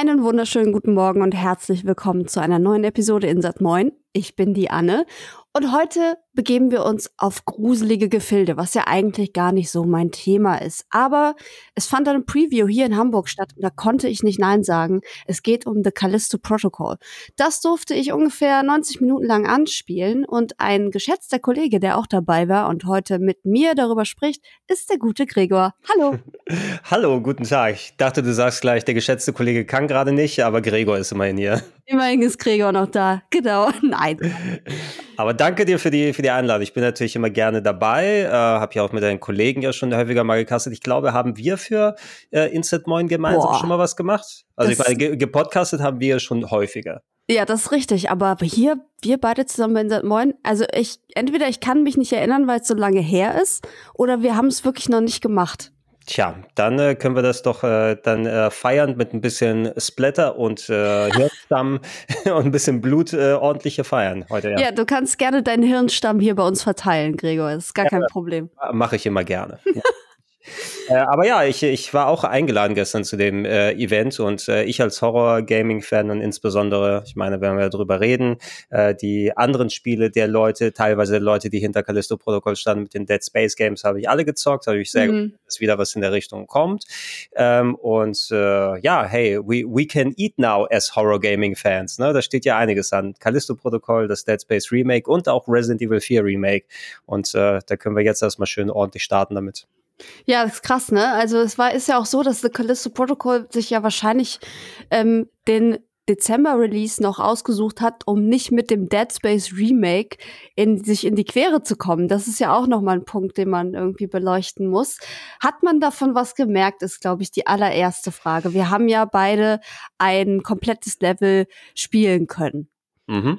Einen wunderschönen guten Morgen und herzlich willkommen zu einer neuen Episode Insat Moin. Ich bin die Anne und heute begeben wir uns auf gruselige Gefilde, was ja eigentlich gar nicht so mein Thema ist. Aber es fand eine Preview hier in Hamburg statt und da konnte ich nicht Nein sagen. Es geht um The Callisto Protocol. Das durfte ich ungefähr 90 Minuten lang anspielen und ein geschätzter Kollege, der auch dabei war und heute mit mir darüber spricht, ist der gute Gregor. Hallo. Hallo, guten Tag. Ich dachte, du sagst gleich, der geschätzte Kollege kann gerade nicht, aber Gregor ist immerhin hier. Immerhin ist Gregor noch da. Genau. Nein. Aber danke dir für die, für die Einladung. Ich bin natürlich immer gerne dabei. Äh, habe ja auch mit deinen Kollegen ja schon häufiger mal gekastet. Ich glaube, haben wir für äh, Instant Moin gemeinsam Boah. schon mal was gemacht? Also das ich meine, gepodcastet haben wir schon häufiger. Ja, das ist richtig. Aber hier, wir beide zusammen bei Instant Moin, also ich, entweder ich kann mich nicht erinnern, weil es so lange her ist, oder wir haben es wirklich noch nicht gemacht. Tja, dann äh, können wir das doch äh, dann äh, feiern mit ein bisschen Splatter und äh, Hirnstamm und ein bisschen Blut äh, ordentliche feiern heute. Ja. ja, du kannst gerne deinen Hirnstamm hier bei uns verteilen, Gregor. Das ist gar ja, kein Problem. Mache ich immer gerne. Ja. Äh, aber ja, ich, ich war auch eingeladen gestern zu dem äh, Event und äh, ich als Horror-Gaming-Fan und insbesondere, ich meine, wenn wir darüber reden, äh, die anderen Spiele der Leute, teilweise Leute, die hinter Callisto Protocol standen mit den Dead Space Games, habe ich alle gezockt, habe ich sehr mhm. gut, dass wieder was in der Richtung kommt. Ähm, und äh, ja, hey, we, we can eat now as Horror-Gaming-Fans. Ne? Da steht ja einiges an. Callisto Protocol, das Dead Space Remake und auch Resident Evil 4 Remake. Und äh, da können wir jetzt erstmal schön ordentlich starten damit. Ja, das ist krass, ne? Also es war ist ja auch so, dass The Callisto Protocol sich ja wahrscheinlich ähm, den Dezember-Release noch ausgesucht hat, um nicht mit dem Dead Space Remake in sich in die Quere zu kommen. Das ist ja auch noch mal ein Punkt, den man irgendwie beleuchten muss. Hat man davon was gemerkt, ist glaube ich die allererste Frage. Wir haben ja beide ein komplettes Level spielen können. Mhm.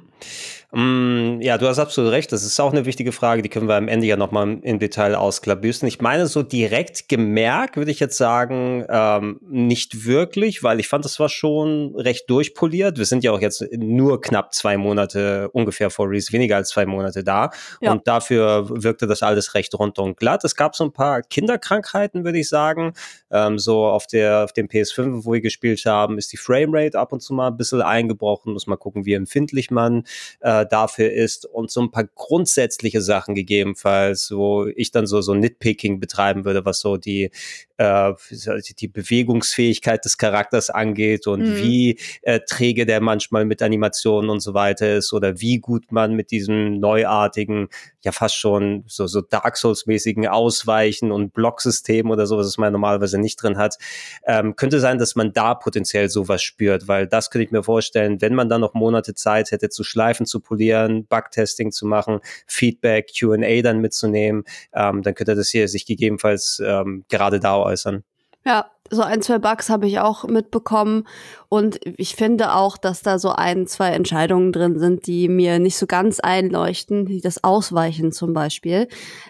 Mm, ja, du hast absolut recht. Das ist auch eine wichtige Frage. Die können wir am Ende ja nochmal im Detail ausklabüsten. Ich meine, so direkt gemerkt würde ich jetzt sagen, ähm, nicht wirklich, weil ich fand, das war schon recht durchpoliert. Wir sind ja auch jetzt nur knapp zwei Monate ungefähr vor Reese, weniger als zwei Monate da. Ja. Und dafür wirkte das alles recht rund und glatt. Es gab so ein paar Kinderkrankheiten, würde ich sagen. Ähm, so auf der, auf dem PS5, wo wir gespielt haben, ist die Framerate ab und zu mal ein bisschen eingebrochen. Muss mal gucken, wie empfindlich empfindlich man äh, dafür ist und so ein paar grundsätzliche Sachen gegebenenfalls, wo ich dann so so Nitpicking betreiben würde, was so die äh, die Bewegungsfähigkeit des Charakters angeht und mhm. wie äh, träge der manchmal mit Animationen und so weiter ist oder wie gut man mit diesem neuartigen, ja fast schon so, so Dark Souls-mäßigen Ausweichen und Blocksystem oder sowas, was man normalerweise nicht drin hat, ähm, könnte sein, dass man da potenziell sowas spürt, weil das könnte ich mir vorstellen, wenn man dann noch Monate Zeit hätte, zu schleifen, zu polieren, Bugtesting zu machen, Feedback, Q&A dann mitzunehmen, ähm, dann könnte das hier sich gegebenenfalls ähm, gerade da äußern. Ja, so ein, zwei Bugs habe ich auch mitbekommen. Und ich finde auch, dass da so ein, zwei Entscheidungen drin sind, die mir nicht so ganz einleuchten, wie das Ausweichen zum Beispiel.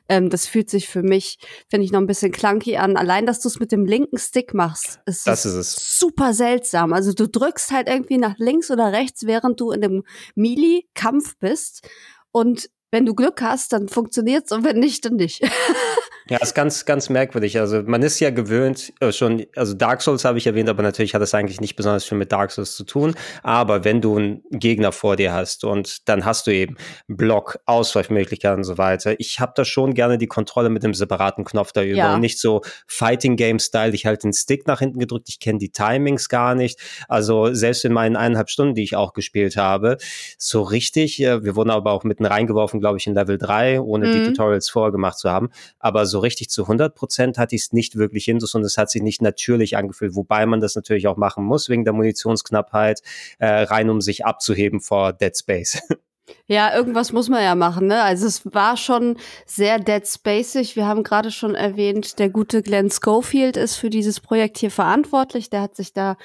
Ähm, das fühlt sich für mich, finde ich, noch ein bisschen clunky an. Allein, dass du es mit dem linken Stick machst, ist, das ist es. super seltsam. Also du drückst halt irgendwie nach links oder rechts, während du in dem Melee-Kampf bist. Und wenn du Glück hast, dann funktioniert's und wenn nicht, dann nicht. Ja, ist ganz, ganz merkwürdig. Also man ist ja gewöhnt äh, schon, also Dark Souls habe ich erwähnt, aber natürlich hat das eigentlich nicht besonders viel mit Dark Souls zu tun. Aber wenn du einen Gegner vor dir hast und dann hast du eben Block, Ausweichmöglichkeiten und so weiter. Ich habe da schon gerne die Kontrolle mit dem separaten Knopf da über ja. und nicht so Fighting Game Style. Ich halte den Stick nach hinten gedrückt. Ich kenne die Timings gar nicht. Also selbst in meinen eineinhalb Stunden, die ich auch gespielt habe, so richtig. Äh, wir wurden aber auch mitten reingeworfen, glaube ich, in Level 3, ohne mhm. die Tutorials vorgemacht zu haben. Aber so richtig zu 100 Prozent hatte ich es nicht wirklich hin, und es hat sich nicht natürlich angefühlt, wobei man das natürlich auch machen muss wegen der Munitionsknappheit, äh, rein um sich abzuheben vor Dead Space. Ja, irgendwas muss man ja machen, ne? Also es war schon sehr Dead Spacig. Wir haben gerade schon erwähnt, der gute Glenn Schofield ist für dieses Projekt hier verantwortlich. Der hat sich da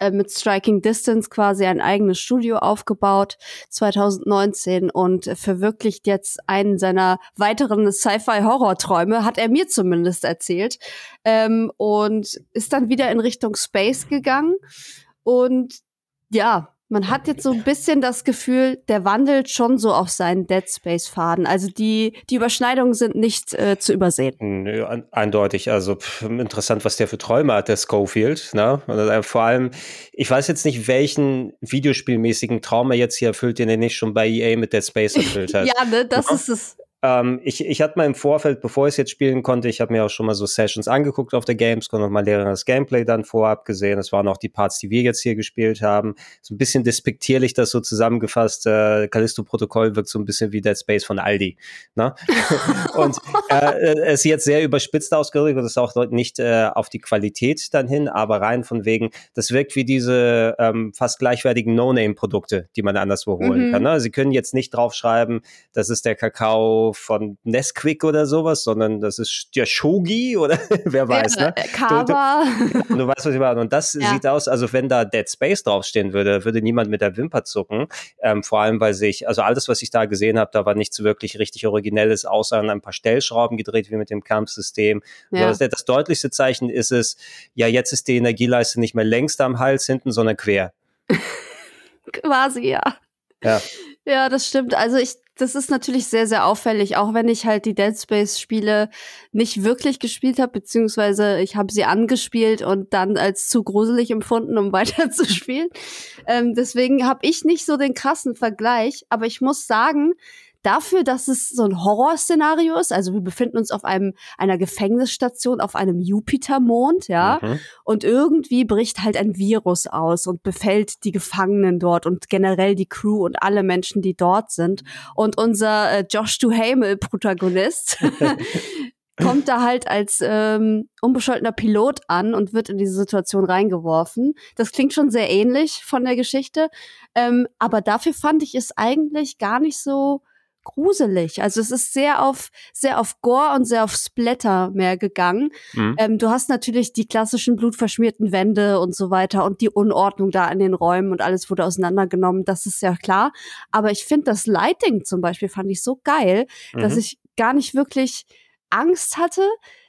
äh, mit Striking Distance quasi ein eigenes Studio aufgebaut 2019 und verwirklicht jetzt einen seiner weiteren Sci-Fi-Horror-Träume, hat er mir zumindest erzählt. Ähm, und ist dann wieder in Richtung Space gegangen. Und ja, Man hat jetzt so ein bisschen das Gefühl, der wandelt schon so auf seinen Dead Space Faden. Also die, die Überschneidungen sind nicht äh, zu übersehen. Nö, eindeutig. Also pff, interessant, was der für Träume hat, der Schofield. Ne? Und äh, vor allem, ich weiß jetzt nicht, welchen videospielmäßigen Traum er jetzt hier erfüllt, den er nicht schon bei EA mit Dead Space erfüllt hat. ja, ne, das ja? ist es. Ähm, ich, ich hatte mal im Vorfeld, bevor ich es jetzt spielen konnte, ich habe mir auch schon mal so Sessions angeguckt auf der Gamescom und mal lehreres Gameplay dann vorab gesehen. Das waren auch die Parts, die wir jetzt hier gespielt haben. So ein bisschen despektierlich das so zusammengefasst. Äh, Callisto-Protokoll wirkt so ein bisschen wie Dead Space von Aldi. Ne? und äh, es ist jetzt sehr überspitzt ausgedrückt und ist auch nicht äh, auf die Qualität dann hin, aber rein von wegen, das wirkt wie diese ähm, fast gleichwertigen No-Name-Produkte, die man anderswo holen mhm. kann. Ne? Sie können jetzt nicht draufschreiben, das ist der Kakao von Nesquik oder sowas, sondern das ist der Shogi oder wer weiß, ja, ne? Kava. Du, du, du, weißt, was ich meine. Und das ja. sieht aus, also wenn da Dead Space draufstehen würde, würde niemand mit der Wimper zucken. Ähm, vor allem, weil sich, also alles, was ich da gesehen habe, da war nichts wirklich richtig Originelles, außer an ein paar Stellschrauben gedreht, wie mit dem Kampfsystem. Ja. Das, das deutlichste Zeichen ist es, ja, jetzt ist die Energieleiste nicht mehr längst am Hals hinten, sondern quer. Quasi, ja. Ja. Ja, das stimmt. Also ich das ist natürlich sehr, sehr auffällig, auch wenn ich halt die Dead Space-Spiele nicht wirklich gespielt habe, beziehungsweise ich habe sie angespielt und dann als zu gruselig empfunden, um weiterzuspielen. Ähm, deswegen habe ich nicht so den krassen Vergleich, aber ich muss sagen, dafür, dass es so ein Horrorszenario ist, also wir befinden uns auf einem einer Gefängnisstation auf einem Jupitermond, ja, mhm. und irgendwie bricht halt ein Virus aus und befällt die Gefangenen dort und generell die Crew und alle Menschen, die dort sind. Und unser äh, Josh Duhamel Protagonist kommt da halt als ähm, unbescholtener Pilot an und wird in diese Situation reingeworfen. Das klingt schon sehr ähnlich von der Geschichte, ähm, aber dafür fand ich es eigentlich gar nicht so gruselig. Also es ist sehr auf, sehr auf Gore und sehr auf Splatter mehr gegangen. Mhm. Ähm, du hast natürlich die klassischen blutverschmierten Wände und so weiter und die Unordnung da in den Räumen und alles wurde auseinandergenommen. Das ist ja klar. Aber ich finde das Lighting zum Beispiel fand ich so geil, mhm. dass ich gar nicht wirklich Angst hatte,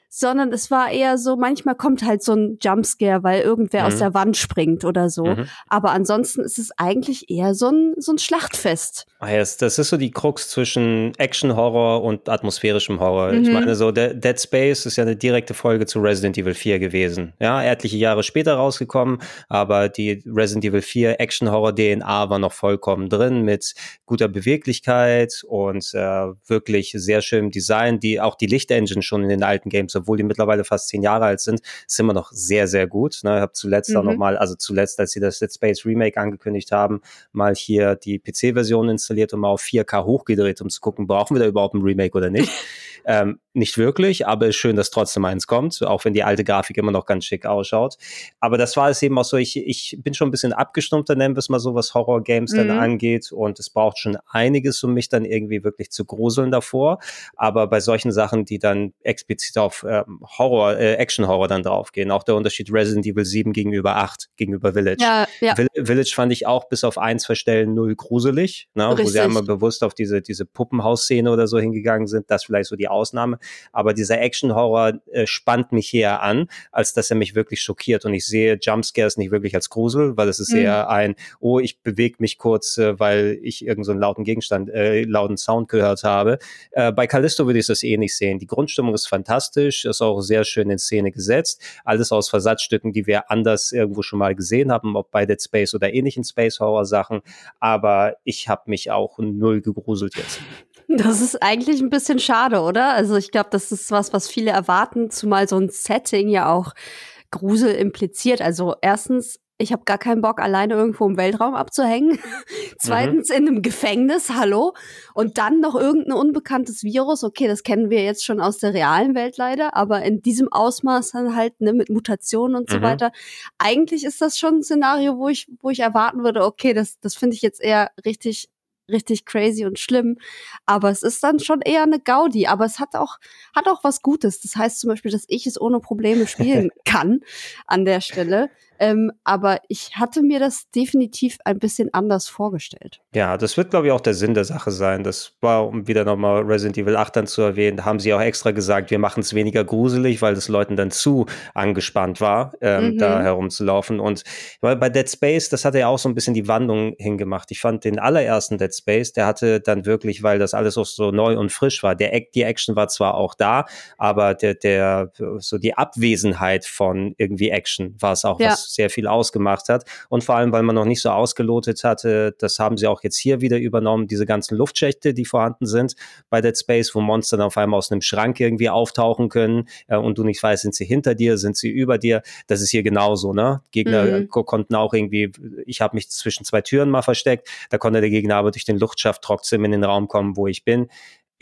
sondern es war eher so, manchmal kommt halt so ein Jumpscare, weil irgendwer mhm. aus der Wand springt oder so. Mhm. Aber ansonsten ist es eigentlich eher so ein, so ein Schlachtfest. Ah, yes, das ist so die Krux zwischen Action-Horror und atmosphärischem Horror. Mhm. Ich meine, so Dead Space ist ja eine direkte Folge zu Resident Evil 4 gewesen. Ja, etliche Jahre später rausgekommen, aber die Resident Evil 4 Action-Horror-DNA war noch vollkommen drin mit guter Beweglichkeit und äh, wirklich sehr schönem Design, die auch die Lichtengine schon in den alten Games obwohl die mittlerweile fast zehn Jahre alt sind, ist immer noch sehr, sehr gut. Ne? Ich habe zuletzt mhm. auch noch mal, also zuletzt, als sie das Dead Space Remake angekündigt haben, mal hier die PC-Version installiert und mal auf 4K hochgedreht, um zu gucken, brauchen wir da überhaupt ein Remake oder nicht. ähm, nicht wirklich, aber ist schön, dass trotzdem eins kommt, auch wenn die alte Grafik immer noch ganz schick ausschaut. Aber das war es eben auch so, ich, ich bin schon ein bisschen abgestumpfter, nennen wir es mal so, was Horror-Games mhm. dann angeht und es braucht schon einiges, um mich dann irgendwie wirklich zu gruseln davor. Aber bei solchen Sachen, die dann explizit auf äh, Horror, äh, Action-Horror dann draufgehen. Auch der Unterschied Resident Evil 7 gegenüber 8, gegenüber Village. Ja, ja. Village fand ich auch bis auf eins verstellen null gruselig, ne? wo sie einmal bewusst auf diese, diese Puppenhausszene oder so hingegangen sind. Das vielleicht so die Ausnahme. Aber dieser Action-Horror äh, spannt mich eher an, als dass er mich wirklich schockiert. Und ich sehe Jumpscares nicht wirklich als Grusel, weil es ist mhm. eher ein, oh, ich bewege mich kurz, äh, weil ich irgendeinen so lauten Gegenstand, äh, lauten Sound gehört habe. Äh, bei Callisto würde ich das eh nicht sehen. Die Grundstimmung ist fantastisch fantastisch, ist auch sehr schön in Szene gesetzt. Alles aus Versatzstücken, die wir anders irgendwo schon mal gesehen haben, ob bei Dead Space oder ähnlichen Space Horror Sachen. Aber ich habe mich auch null gegruselt jetzt. Das ist eigentlich ein bisschen schade, oder? Also ich glaube, das ist was, was viele erwarten, zumal so ein Setting ja auch Grusel impliziert. Also erstens ich habe gar keinen Bock, alleine irgendwo im Weltraum abzuhängen. Zweitens mhm. in einem Gefängnis, hallo. Und dann noch irgendein unbekanntes Virus. Okay, das kennen wir jetzt schon aus der realen Welt leider, aber in diesem Ausmaß dann halt ne, mit Mutationen und mhm. so weiter. Eigentlich ist das schon ein Szenario, wo ich, wo ich erwarten würde, okay, das, das finde ich jetzt eher richtig richtig crazy und schlimm. Aber es ist dann schon eher eine Gaudi. Aber es hat auch, hat auch was Gutes. Das heißt zum Beispiel, dass ich es ohne Probleme spielen kann an der Stelle. Ähm, aber ich hatte mir das definitiv ein bisschen anders vorgestellt. Ja, das wird, glaube ich, auch der Sinn der Sache sein. Das war, um wieder nochmal Resident Evil 8 dann zu erwähnen, da haben sie auch extra gesagt, wir machen es weniger gruselig, weil das Leuten dann zu angespannt war, ähm, mhm. da herumzulaufen. Und weil bei Dead Space, das hatte ja auch so ein bisschen die Wandlung hingemacht. Ich fand den allerersten Dead Space, der hatte dann wirklich, weil das alles auch so neu und frisch war, der, die Action war zwar auch da, aber der, der, so die Abwesenheit von irgendwie Action war es auch, ja. was sehr viel ausgemacht hat. Und vor allem, weil man noch nicht so ausgelotet hatte, das haben sie auch jetzt hier wieder übernommen, diese ganzen Luftschächte, die vorhanden sind bei Dead Space, wo Monster dann auf einmal aus einem Schrank irgendwie auftauchen können äh, und du nicht weißt, sind sie hinter dir, sind sie über dir. Das ist hier genauso, ne? Gegner mhm. konnten auch irgendwie, ich habe mich zwischen zwei Türen mal versteckt, da konnte der Gegner aber durch den Luftschaft trotzdem in den Raum kommen, wo ich bin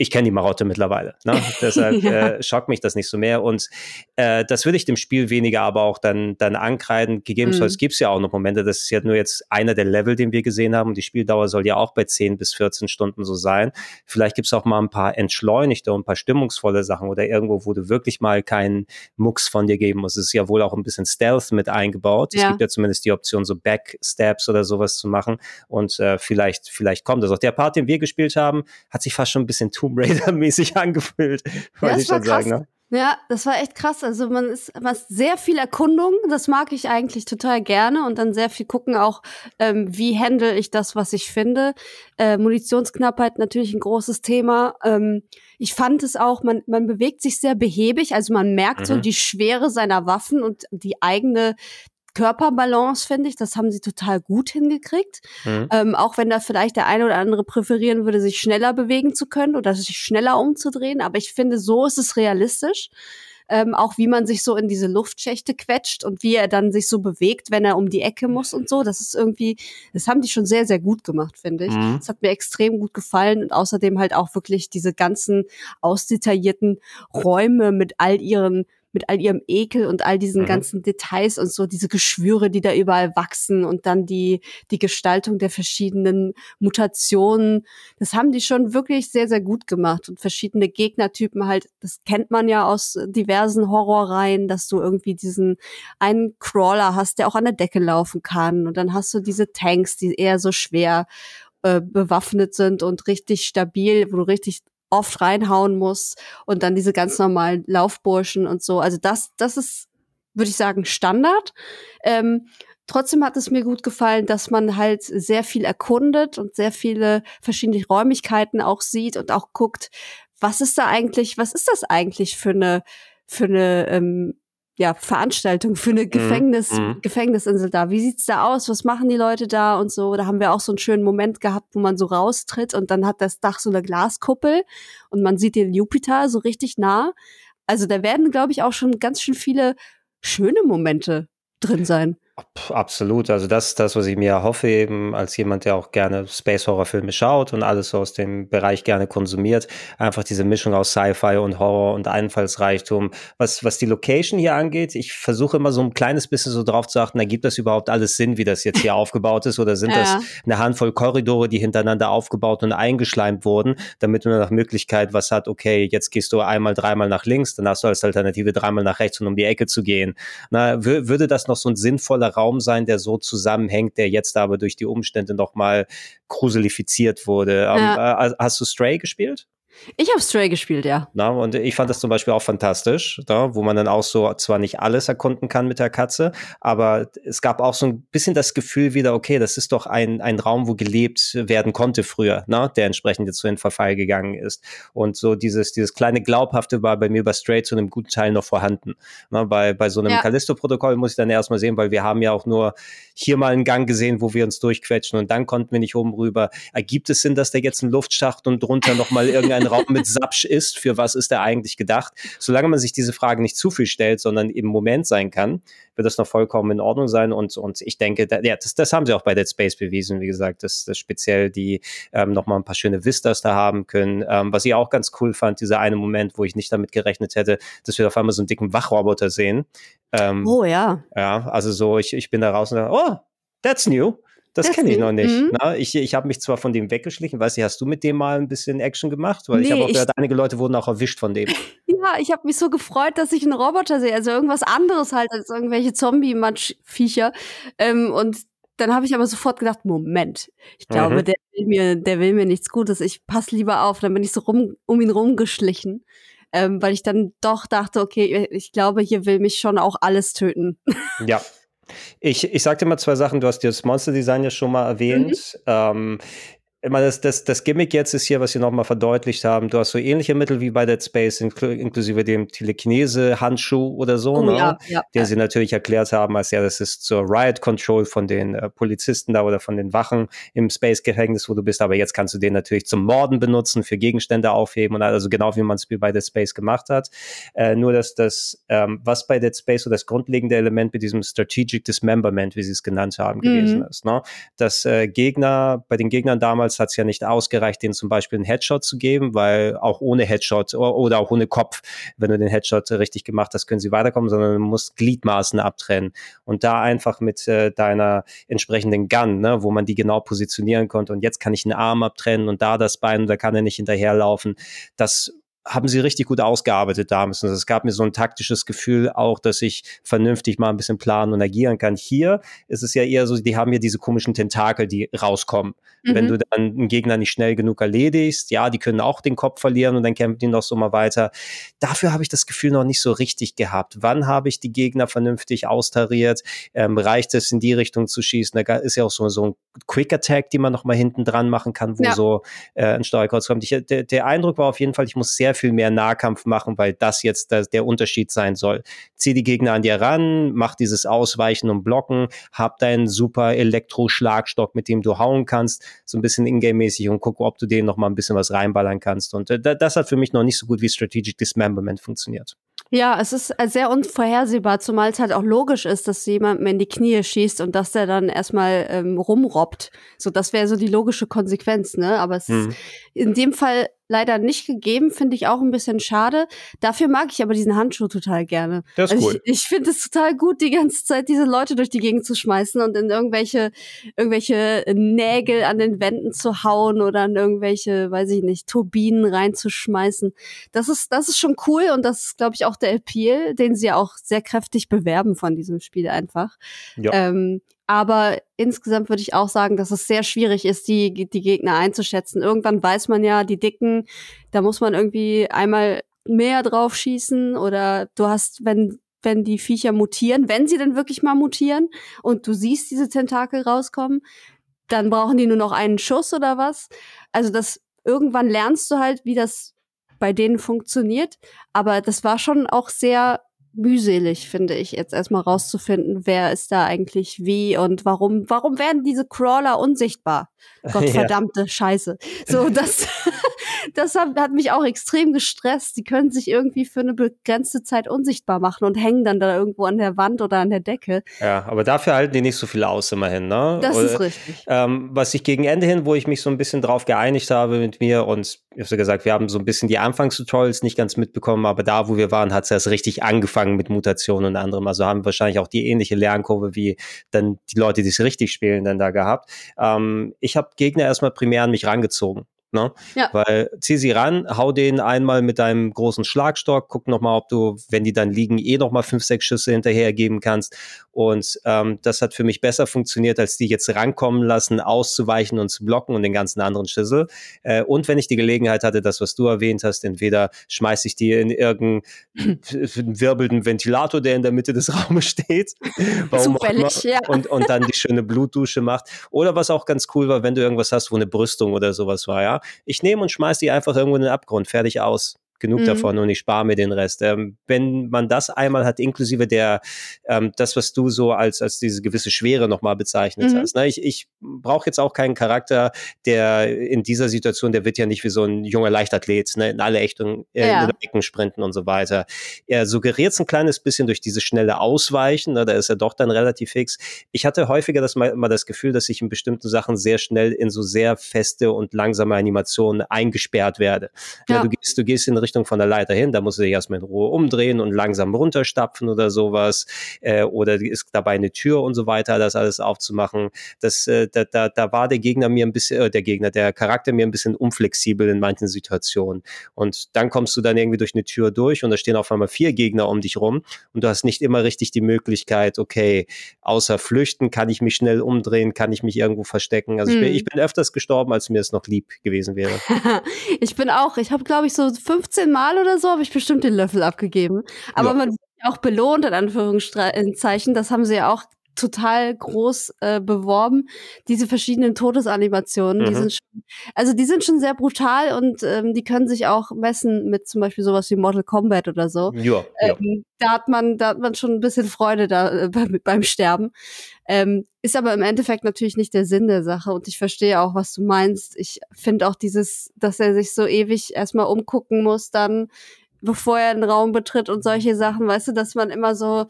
ich kenne die Marotte mittlerweile. Ne? Deshalb ja. äh, schockt mich das nicht so mehr. Und äh, das würde ich dem Spiel weniger aber auch dann, dann ankreiden. Gegebenenfalls mhm. gibt es ja auch noch Momente, das ist ja nur jetzt einer der Level, den wir gesehen haben. Und die Spieldauer soll ja auch bei 10 bis 14 Stunden so sein. Vielleicht gibt es auch mal ein paar entschleunigte und ein paar stimmungsvolle Sachen oder irgendwo, wo du wirklich mal keinen Mucks von dir geben musst. Es ist ja wohl auch ein bisschen Stealth mit eingebaut. Ja. Es gibt ja zumindest die Option, so Backstabs oder sowas zu machen. Und äh, vielleicht, vielleicht kommt das. Auch der Part, den wir gespielt haben, hat sich fast schon ein bisschen too Tomb Raider-mäßig angefühlt, ja, ich schon sagen. Ne? Ja, das war echt krass. Also man ist was sehr viel Erkundung, das mag ich eigentlich total gerne und dann sehr viel gucken auch, ähm, wie handle ich das, was ich finde. Äh, Munitionsknappheit natürlich ein großes Thema. Ähm, ich fand es auch, man, man bewegt sich sehr behäbig, also man merkt mhm. so die Schwere seiner Waffen und die eigene Körperbalance, finde ich. Das haben sie total gut hingekriegt. Mhm. Ähm, auch wenn da vielleicht der eine oder andere präferieren würde, sich schneller bewegen zu können oder sich schneller umzudrehen. Aber ich finde, so ist es realistisch. Ähm, auch wie man sich so in diese Luftschächte quetscht und wie er dann sich so bewegt, wenn er um die Ecke muss und so. Das ist irgendwie, das haben die schon sehr, sehr gut gemacht, finde ich. Mhm. Das hat mir extrem gut gefallen und außerdem halt auch wirklich diese ganzen ausdetaillierten Räume mit all ihren mit all ihrem Ekel und all diesen mhm. ganzen Details und so diese Geschwüre, die da überall wachsen und dann die die Gestaltung der verschiedenen Mutationen. Das haben die schon wirklich sehr sehr gut gemacht und verschiedene Gegnertypen halt, das kennt man ja aus diversen Horrorreihen, dass du irgendwie diesen einen Crawler hast, der auch an der Decke laufen kann und dann hast du diese Tanks, die eher so schwer äh, bewaffnet sind und richtig stabil, wo du richtig oft reinhauen muss und dann diese ganz normalen Laufburschen und so. Also das, das ist, würde ich sagen, Standard. Ähm, trotzdem hat es mir gut gefallen, dass man halt sehr viel erkundet und sehr viele verschiedene Räumlichkeiten auch sieht und auch guckt, was ist da eigentlich, was ist das eigentlich für eine, für eine ähm, ja, Veranstaltung für eine mhm, Gefängnis, mhm. Gefängnisinsel da. Wie sieht's da aus? Was machen die Leute da und so? Da haben wir auch so einen schönen Moment gehabt, wo man so raustritt und dann hat das Dach so eine Glaskuppel und man sieht den Jupiter so richtig nah. Also da werden, glaube ich, auch schon ganz schön viele schöne Momente drin sein. Absolut. Also das ist das, was ich mir erhoffe, eben als jemand, der auch gerne Space-Horror-Filme schaut und alles so aus dem Bereich gerne konsumiert. Einfach diese Mischung aus Sci-Fi und Horror und Einfallsreichtum. Was, was die Location hier angeht, ich versuche immer so ein kleines bisschen so drauf zu achten, ergibt das überhaupt alles Sinn, wie das jetzt hier aufgebaut ist? Oder sind ja. das eine Handvoll Korridore, die hintereinander aufgebaut und eingeschleimt wurden, damit man nach Möglichkeit was hat, okay, jetzt gehst du einmal, dreimal nach links, dann hast du als Alternative dreimal nach rechts, um um die Ecke zu gehen. Na, würde das noch so ein sinnvoller Raum sein, der so zusammenhängt, der jetzt aber durch die Umstände nochmal gruselifiziert wurde. Ja. Ähm, äh, hast du Stray gespielt? Ich habe Stray gespielt, ja. Na, und ich fand das zum Beispiel auch fantastisch, da, wo man dann auch so zwar nicht alles erkunden kann mit der Katze, aber es gab auch so ein bisschen das Gefühl wieder, okay, das ist doch ein, ein Raum, wo gelebt werden konnte früher, na, der entsprechend jetzt so in Verfall gegangen ist. Und so dieses, dieses kleine Glaubhafte war bei mir bei Stray zu einem guten Teil noch vorhanden. Na, bei, bei so einem ja. Callisto-Protokoll muss ich dann erstmal sehen, weil wir haben ja auch nur hier mal einen Gang gesehen, wo wir uns durchquetschen und dann konnten wir nicht oben rüber. Ergibt es Sinn, dass da jetzt ein Luftschacht und drunter nochmal irgendein Raum mit Sapsch ist, für was ist er eigentlich gedacht? Solange man sich diese Frage nicht zu viel stellt, sondern im Moment sein kann, wird das noch vollkommen in Ordnung sein. Und, und ich denke, da, ja, das, das haben sie auch bei Dead Space bewiesen, wie gesagt, dass, dass speziell die ähm, nochmal ein paar schöne Vistas da haben können. Ähm, was ich auch ganz cool fand, dieser eine Moment, wo ich nicht damit gerechnet hätte, dass wir auf einmal so einen dicken Wachroboter sehen. Ähm, oh ja. Ja, also so, ich, ich bin da raus und dachte, oh, that's new. Das kenne ich noch nicht. Mhm. Na, ich ich habe mich zwar von dem weggeschlichen, weiß nicht, hast du mit dem mal ein bisschen Action gemacht? Weil nee, ich habe auch gehört, einige Leute wurden auch erwischt von dem. Ja, ich habe mich so gefreut, dass ich einen Roboter sehe, also irgendwas anderes halt als irgendwelche Zombie-Matsch-Viecher. Ähm, und dann habe ich aber sofort gedacht, Moment, ich glaube, mhm. der will mir, der will mir nichts Gutes. Ich pass lieber auf. Dann bin ich so rum, um ihn rumgeschlichen, ähm, weil ich dann doch dachte, okay, ich glaube, hier will mich schon auch alles töten. Ja. Ich, ich sagte mal zwei Sachen. Du hast das Monster Design ja schon mal erwähnt. Mhm. Ähm, immer das, das, das Gimmick jetzt ist hier, was sie nochmal verdeutlicht haben. Du hast so ähnliche Mittel wie bei Dead Space, inkl inklusive dem Telekinese-Handschuh oder so, oh, ne? ja, ja, der ja. sie natürlich erklärt haben, als ja, das ist zur Riot Control von den äh, Polizisten da oder von den Wachen im Space-Gefängnis, wo du bist. Aber jetzt kannst du den natürlich zum Morden benutzen, für Gegenstände aufheben und also genau wie man es bei Dead Space gemacht hat. Äh, nur, dass das, ähm, was bei Dead Space so das grundlegende Element mit diesem Strategic Dismemberment, wie sie es genannt haben, mhm. gewesen ist. Ne? Dass äh, Gegner, bei den Gegnern damals damals hat es ja nicht ausgereicht, denen zum Beispiel einen Headshot zu geben, weil auch ohne Headshot oder auch ohne Kopf, wenn du den Headshot richtig gemacht hast, können sie weiterkommen, sondern du musst Gliedmaßen abtrennen. Und da einfach mit äh, deiner entsprechenden Gun, ne, wo man die genau positionieren konnte. Und jetzt kann ich einen Arm abtrennen und da das Bein da kann er nicht hinterherlaufen. Das haben sie richtig gut ausgearbeitet damals. Und es gab mir so ein taktisches Gefühl auch, dass ich vernünftig mal ein bisschen planen und agieren kann. Hier ist es ja eher so, die haben ja diese komischen Tentakel, die rauskommen. Mhm. Wenn du dann einen Gegner nicht schnell genug erledigst, ja, die können auch den Kopf verlieren und dann kämpfen die noch so mal weiter. Dafür habe ich das Gefühl noch nicht so richtig gehabt. Wann habe ich die Gegner vernünftig austariert? Ähm, reicht es in die Richtung zu schießen? Da ist ja auch so, so ein Quick Attack, die man noch mal hinten dran machen kann, wo ja. so äh, ein Steuerkreuz kommt. Ich, der, der Eindruck war auf jeden Fall, ich muss sehr viel mehr Nahkampf machen, weil das jetzt der, der Unterschied sein soll. Zieh die Gegner an dir ran, mach dieses Ausweichen und Blocken, hab deinen super Elektroschlagstock, mit dem du hauen kannst, so ein bisschen Ingame-mäßig und guck, ob du denen noch mal ein bisschen was reinballern kannst. Und äh, das hat für mich noch nicht so gut wie Strategic Dismemberment funktioniert. Ja, es ist äh, sehr unvorhersehbar, zumal es halt auch logisch ist, dass jemand in die Knie schießt und dass der dann erstmal ähm, rumrobbt. So, das wäre so die logische Konsequenz, ne? Aber es mhm. ist in dem Fall leider nicht gegeben, finde ich auch ein bisschen schade. Dafür mag ich aber diesen Handschuh total gerne. Das ist also cool. Ich, ich finde es total gut, die ganze Zeit diese Leute durch die Gegend zu schmeißen und in irgendwelche, irgendwelche Nägel an den Wänden zu hauen oder in irgendwelche, weiß ich nicht, Turbinen reinzuschmeißen. Das ist, das ist schon cool und das ist, glaube ich, auch der Appeal, den sie auch sehr kräftig bewerben von diesem Spiel einfach. Ja. Ähm, aber insgesamt würde ich auch sagen, dass es sehr schwierig ist, die, die Gegner einzuschätzen. Irgendwann weiß man ja, die Dicken, da muss man irgendwie einmal mehr drauf schießen oder du hast, wenn, wenn die Viecher mutieren, wenn sie denn wirklich mal mutieren und du siehst diese Tentakel rauskommen, dann brauchen die nur noch einen Schuss oder was. Also das, irgendwann lernst du halt, wie das bei denen funktioniert. Aber das war schon auch sehr mühselig, finde ich, jetzt erstmal rauszufinden, wer ist da eigentlich wie und warum, warum werden diese Crawler unsichtbar? Gottverdammte ja. Scheiße. So, das, das hat, mich auch extrem gestresst. Die können sich irgendwie für eine begrenzte Zeit unsichtbar machen und hängen dann da irgendwo an der Wand oder an der Decke. Ja, aber dafür halten die nicht so viel aus immerhin, ne? Das oder, ist richtig. Ähm, was ich gegen Ende hin, wo ich mich so ein bisschen drauf geeinigt habe mit mir und ich habe so gesagt, wir haben so ein bisschen die Anfangstutorials nicht ganz mitbekommen, aber da, wo wir waren, hat es erst richtig angefangen mit Mutationen und anderem. Also haben wir wahrscheinlich auch die ähnliche Lernkurve wie dann die Leute, die es richtig spielen, dann da gehabt. Ähm, ich habe Gegner erstmal primär an mich rangezogen. Ne? Ja. Weil zieh sie ran, hau den einmal mit deinem großen Schlagstock, guck nochmal, ob du, wenn die dann liegen, eh nochmal fünf, sechs Schüsse hinterher geben kannst. Und ähm, das hat für mich besser funktioniert, als die jetzt rankommen lassen, auszuweichen und zu blocken und den ganzen anderen Schüssel. Äh, und wenn ich die Gelegenheit hatte, das, was du erwähnt hast, entweder schmeiß ich die in irgendeinen wirbelnden Ventilator, der in der Mitte des Raumes steht, Zufällig, ja. und, und dann die schöne Blutdusche macht. Oder was auch ganz cool war, wenn du irgendwas hast, wo eine Brüstung oder sowas war, ja ich nehme und schmeiße die einfach irgendwo in den Abgrund, fertig aus genug mhm. davon und ich spare mir den Rest. Ähm, wenn man das einmal hat, inklusive der, ähm, das, was du so als, als diese gewisse Schwere nochmal bezeichnet mhm. hast. Ne? Ich, ich brauche jetzt auch keinen Charakter, der in dieser Situation, der wird ja nicht wie so ein junger Leichtathlet, ne? in alle Echtungen, äh, ja. in Ecken sprinten und so weiter. Er suggeriert es ein kleines bisschen durch diese schnelle Ausweichen, ne? da ist er doch dann relativ fix. Ich hatte häufiger das mal, mal das Gefühl, dass ich in bestimmten Sachen sehr schnell in so sehr feste und langsame Animationen eingesperrt werde. Ja. Ja, du gehst, du gehst in Richtung von der Leiter hin, da muss er sich erstmal in Ruhe umdrehen und langsam runterstapfen oder sowas. Äh, oder ist dabei eine Tür und so weiter, das alles aufzumachen. Das, äh, da, da, da war der Gegner mir ein bisschen, äh, der Gegner, der Charakter mir ein bisschen unflexibel in manchen Situationen. Und dann kommst du dann irgendwie durch eine Tür durch und da stehen auf einmal vier Gegner um dich rum und du hast nicht immer richtig die Möglichkeit, okay, außer flüchten, kann ich mich schnell umdrehen, kann ich mich irgendwo verstecken. Also hm. ich, bin, hm. ich bin öfters gestorben, als mir es noch lieb gewesen wäre. ich bin auch, ich habe glaube ich so 15 Mal oder so, habe ich bestimmt den Löffel abgegeben. Aber ja. man wird auch belohnt, in Anführungszeichen. Das haben sie ja auch total groß äh, beworben. Diese verschiedenen Todesanimationen, mhm. die sind schon, also die sind schon sehr brutal und ähm, die können sich auch messen mit zum Beispiel sowas wie Mortal Kombat oder so. Ja, ja. Ähm, da hat man, da hat man schon ein bisschen Freude da äh, beim, beim Sterben. Ähm, ist aber im Endeffekt natürlich nicht der Sinn der Sache und ich verstehe auch, was du meinst. Ich finde auch dieses, dass er sich so ewig erstmal umgucken muss, dann bevor er einen Raum betritt und solche Sachen, weißt du, dass man immer so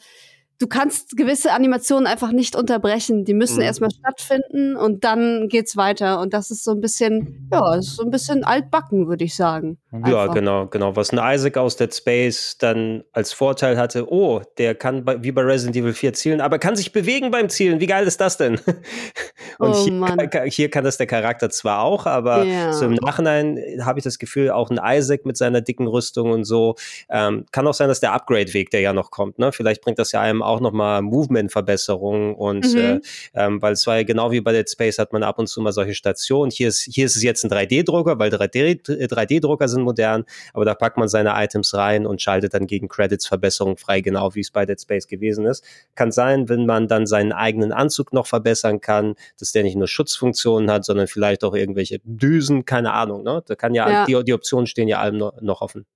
du kannst gewisse Animationen einfach nicht unterbrechen. Die müssen mhm. erstmal stattfinden und dann geht's weiter. Und das ist so ein bisschen, ja, ist so ein bisschen altbacken, würde ich sagen. Einfach. Ja, genau, genau. Was ein Isaac aus Dead Space dann als Vorteil hatte, oh, der kann bei, wie bei Resident Evil 4 zielen, aber kann sich bewegen beim Zielen. Wie geil ist das denn? und oh, hier, kann, hier, kann das der Charakter zwar auch, aber ja. so im Nachhinein habe ich das Gefühl, auch ein Isaac mit seiner dicken Rüstung und so, ähm, kann auch sein, dass der Upgrade-Weg, der ja noch kommt, ne? Vielleicht bringt das ja einem auch nochmal Movement-Verbesserungen und mhm. äh, ähm, weil es war ja genau wie bei Dead Space hat man ab und zu mal solche Stationen. Hier ist, hier ist es jetzt ein 3D-Drucker, weil 3D-Drucker sind modern, aber da packt man seine Items rein und schaltet dann gegen Credits Verbesserungen frei, genau wie es bei Dead Space gewesen ist. Kann sein, wenn man dann seinen eigenen Anzug noch verbessern kann, dass der nicht nur Schutzfunktionen hat, sondern vielleicht auch irgendwelche Düsen, keine Ahnung, ne? Da kann ja, ja. Die, die Optionen stehen ja allem noch, noch offen.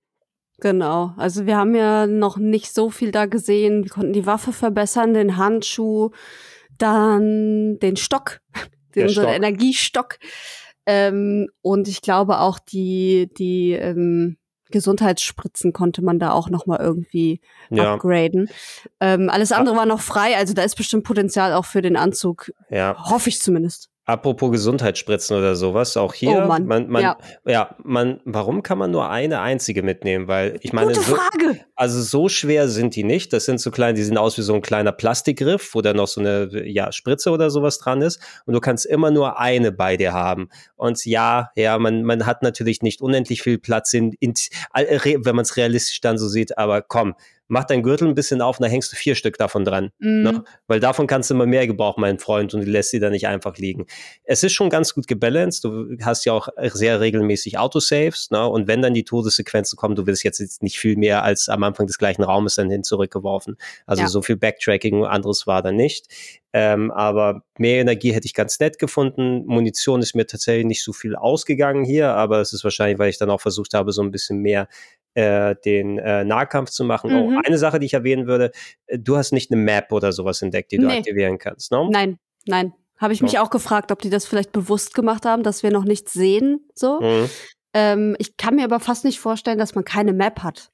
Genau. Also wir haben ja noch nicht so viel da gesehen. Wir konnten die Waffe verbessern, den Handschuh, dann den Stock, den unseren Stock. Energiestock. Ähm, und ich glaube auch die, die ähm, Gesundheitsspritzen konnte man da auch noch mal irgendwie ja. upgraden. Ähm, alles andere war noch frei, also da ist bestimmt Potenzial auch für den Anzug. Ja. Hoffe ich zumindest. Apropos Gesundheitsspritzen oder sowas, auch hier, oh Mann. man, man, ja. ja, man, warum kann man nur eine einzige mitnehmen? Weil ich meine, Gute Frage. So, also so schwer sind die nicht. Das sind so klein, die sehen aus wie so ein kleiner Plastikgriff, wo da noch so eine ja, Spritze oder sowas dran ist. Und du kannst immer nur eine bei dir haben. Und ja, ja, man, man hat natürlich nicht unendlich viel Platz in, in wenn man es realistisch dann so sieht, aber komm, mach dein Gürtel ein bisschen auf und da hängst du vier Stück davon dran. Mhm. Ne? Weil davon kannst du immer mehr gebrauchen, mein Freund, und du lässt sie da nicht einfach liegen. Es ist schon ganz gut gebalanced. Du hast ja auch sehr regelmäßig Autosaves. Ne? Und wenn dann die Todessequenzen kommen, du wirst jetzt nicht viel mehr als am Anfang des gleichen Raumes dann hin zurückgeworfen. Also ja. so viel Backtracking und anderes war da nicht. Ähm, aber mehr Energie hätte ich ganz nett gefunden. Munition ist mir tatsächlich nicht so viel ausgegangen hier, aber es ist wahrscheinlich, weil ich dann auch versucht habe, so ein bisschen mehr äh, den äh, Nahkampf zu machen. Oh, mhm. Oh, eine Sache, die ich erwähnen würde, äh, du hast nicht eine Map oder sowas entdeckt, die du nee. aktivieren kannst, ne? Nein, nein. Habe ich mich oh. auch gefragt, ob die das vielleicht bewusst gemacht haben, dass wir noch nichts sehen, so. Mhm. Ähm, ich kann mir aber fast nicht vorstellen, dass man keine Map hat.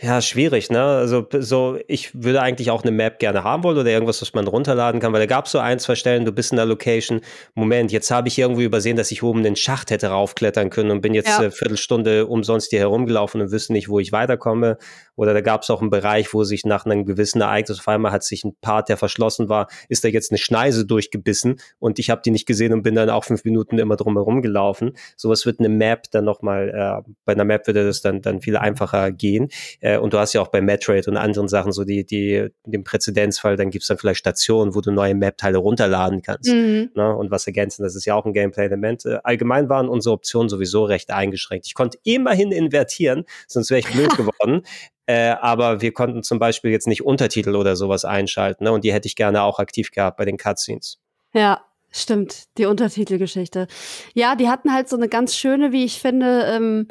Ja, schwierig, ne? Also so, ich würde eigentlich auch eine Map gerne haben wollen oder irgendwas, was man runterladen kann, weil da gab es so ein, zwei Stellen, du bist in der Location. Moment, jetzt habe ich irgendwie übersehen, dass ich oben den Schacht hätte raufklettern können und bin jetzt ja. eine Viertelstunde umsonst hier herumgelaufen und wüsste nicht, wo ich weiterkomme. Oder da gab es auch einen Bereich, wo sich nach einem gewissen Ereignis auf einmal hat sich ein Part, der verschlossen war, ist da jetzt eine Schneise durchgebissen und ich habe die nicht gesehen und bin dann auch fünf Minuten immer drum herum gelaufen. Sowas wird eine Map dann nochmal, äh, bei einer Map würde das dann, dann viel einfacher gehen. Äh, und du hast ja auch bei Metroid und anderen Sachen so die, die, den Präzedenzfall, dann gibt's dann vielleicht Stationen, wo du neue Map-Teile runterladen kannst mhm. ne, und was ergänzen. Das ist ja auch ein Gameplay-Element. Äh, allgemein waren unsere Optionen sowieso recht eingeschränkt. Ich konnte immerhin invertieren, sonst wäre ich blöd geworden. Äh, aber wir konnten zum Beispiel jetzt nicht Untertitel oder sowas einschalten. Ne? Und die hätte ich gerne auch aktiv gehabt bei den Cutscenes. Ja, stimmt. Die Untertitelgeschichte. Ja, die hatten halt so eine ganz schöne, wie ich finde, ähm,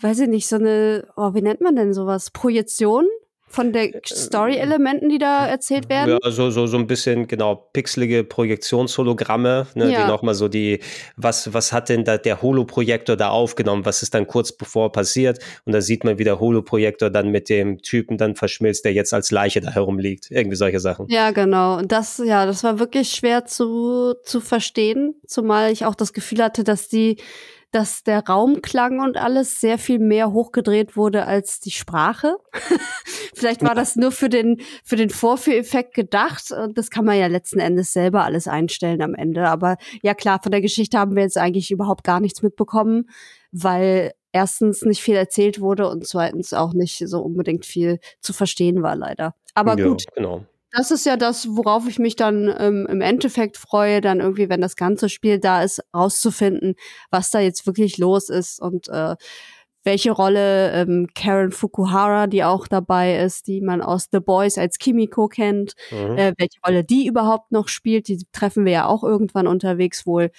weiß ich nicht, so eine, oh, wie nennt man denn sowas? Projektion von der Story-Elementen, die da erzählt werden? Ja, so, so, so ein bisschen, genau, pixelige Projektionshologramme, ne, ja. die nochmal so die, was, was hat denn da der Holoprojektor da aufgenommen? Was ist dann kurz bevor passiert? Und da sieht man, wie der Holoprojektor dann mit dem Typen dann verschmilzt, der jetzt als Leiche da herumliegt. Irgendwie solche Sachen. Ja, genau. Und das, ja, das war wirklich schwer zu, zu verstehen, zumal ich auch das Gefühl hatte, dass die dass der Raumklang und alles sehr viel mehr hochgedreht wurde als die Sprache. Vielleicht war das nur für den, für den Vorführeffekt gedacht. Das kann man ja letzten Endes selber alles einstellen am Ende. Aber ja klar, von der Geschichte haben wir jetzt eigentlich überhaupt gar nichts mitbekommen, weil erstens nicht viel erzählt wurde und zweitens auch nicht so unbedingt viel zu verstehen war, leider. Aber ja, gut. Genau. Das ist ja das, worauf ich mich dann ähm, im Endeffekt freue, dann irgendwie, wenn das ganze Spiel da ist, rauszufinden, was da jetzt wirklich los ist und äh, welche Rolle ähm, Karen Fukuhara, die auch dabei ist, die man aus The Boys als Kimiko kennt, mhm. äh, welche Rolle die überhaupt noch spielt, die treffen wir ja auch irgendwann unterwegs wohl.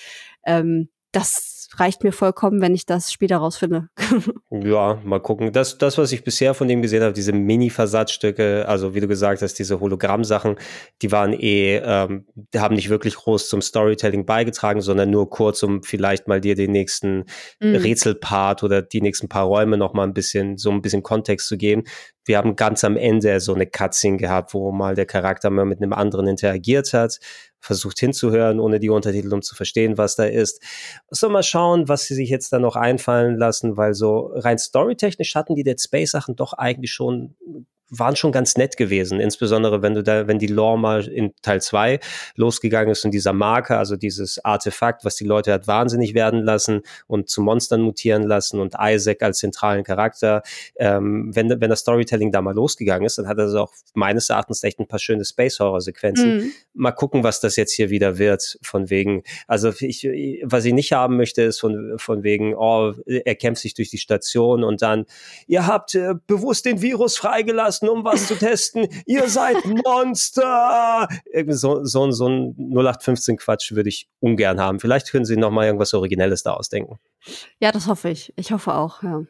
Ähm, das reicht mir vollkommen, wenn ich das später rausfinde. ja, mal gucken. Das, das, was ich bisher von dem gesehen habe, diese Mini-Versatzstücke, also wie du gesagt hast, diese Hologramm-Sachen, die waren eh, ähm, die haben nicht wirklich groß zum Storytelling beigetragen, sondern nur kurz, um vielleicht mal dir den nächsten mhm. Rätselpart oder die nächsten paar Räume noch mal ein bisschen, so ein bisschen Kontext zu geben. Wir haben ganz am Ende so eine Cutscene gehabt, wo mal der Charakter mal mit einem anderen interagiert hat versucht hinzuhören, ohne die Untertitel, um zu verstehen, was da ist. So mal schauen, was sie sich jetzt da noch einfallen lassen, weil so rein storytechnisch hatten die Dead Space Sachen doch eigentlich schon waren schon ganz nett gewesen, insbesondere wenn du da, wenn die Lore mal in Teil 2 losgegangen ist und dieser Marker, also dieses Artefakt, was die Leute hat wahnsinnig werden lassen und zu Monstern mutieren lassen und Isaac als zentralen Charakter, ähm, wenn, wenn das Storytelling da mal losgegangen ist, dann hat er also auch meines Erachtens echt ein paar schöne Space-Horror-Sequenzen. Mhm. Mal gucken, was das jetzt hier wieder wird, von wegen, also ich, was ich nicht haben möchte, ist von, von wegen, oh, er kämpft sich durch die Station und dann, ihr habt äh, bewusst den Virus freigelassen, lassen, um was zu testen. Ihr seid Monster. So, so, so ein 0815-Quatsch würde ich ungern haben. Vielleicht können Sie noch mal irgendwas Originelles da ausdenken. Ja, das hoffe ich. Ich hoffe auch, ja.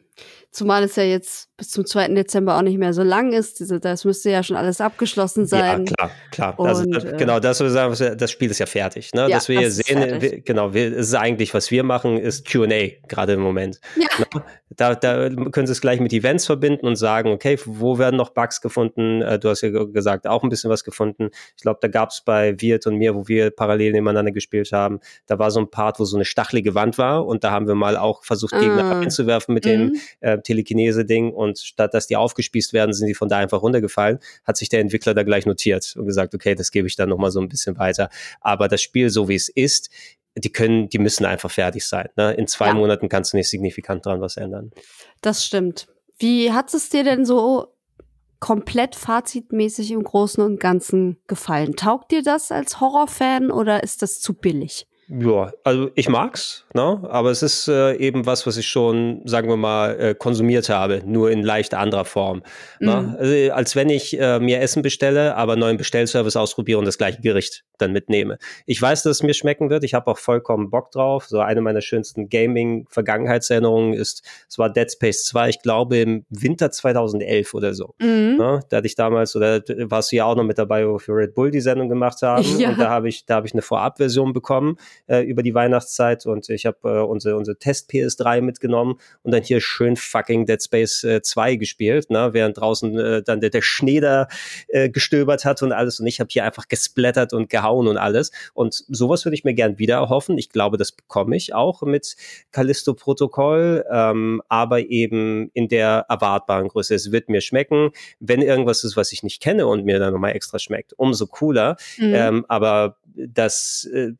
Zumal es ja jetzt bis zum 2. Dezember auch nicht mehr so lang ist. Das müsste ja schon alles abgeschlossen sein. Ja, klar, klar. Und, also, äh, genau, das, das Spiel ist ja fertig. Ne? Ja, Dass wir hier sehen, wir, genau, wir, ist eigentlich, was wir machen, ist QA, gerade im Moment. Ja. Ne? Da, da können Sie es gleich mit Events verbinden und sagen, okay, wo werden noch Bugs gefunden? Äh, du hast ja gesagt, auch ein bisschen was gefunden. Ich glaube, da gab es bei Wirt und mir, wo wir parallel nebeneinander gespielt haben, da war so ein Part, wo so eine stachelige Wand war und da haben wir mal auch versucht, Gegner ah. einzuwerfen mit mhm. dem äh, Telekinese-Ding und statt dass die aufgespießt werden, sind die von da einfach runtergefallen, hat sich der Entwickler da gleich notiert und gesagt, okay, das gebe ich dann nochmal so ein bisschen weiter. Aber das Spiel, so wie es ist, die können, die müssen einfach fertig sein. Ne? In zwei ja. Monaten kannst du nicht signifikant dran was ändern. Das stimmt. Wie hat es dir denn so komplett fazitmäßig im Großen und Ganzen gefallen? Taugt dir das als Horrorfan oder ist das zu billig? Ja, also ich mag's, ne? aber es ist äh, eben was, was ich schon, sagen wir mal, äh, konsumiert habe, nur in leicht anderer Form. Ne? Mhm. Also, als wenn ich äh, mir Essen bestelle, aber neuen Bestellservice ausprobiere und das gleiche Gericht dann mitnehme. Ich weiß, dass es mir schmecken wird. Ich habe auch vollkommen Bock drauf. So eine meiner schönsten Gaming-Vergangenheitserinnerungen ist, es war Dead Space 2, ich glaube im Winter 2011 oder so. Mhm. Ne? Da hatte ich damals, oder warst du ja auch noch mit dabei, wo wir für Red Bull die Sendung gemacht haben. Ja. Und da habe ich, da habe ich eine Vorabversion bekommen äh, über die Weihnachtszeit und ich habe äh, unsere, unsere Test PS3 mitgenommen und dann hier schön fucking Dead Space äh, 2 gespielt, ne? während draußen äh, dann der, der Schnee da äh, gestöbert hat und alles und ich habe hier einfach gesplattert und gehauen und alles und sowas würde ich mir gern wieder erhoffen. Ich glaube, das bekomme ich auch mit Callisto Protokoll, ähm, aber eben in der erwartbaren Größe. Es wird mir schmecken, wenn irgendwas ist, was ich nicht kenne und mir dann nochmal extra schmeckt, umso cooler. Mhm. Ähm, aber das äh,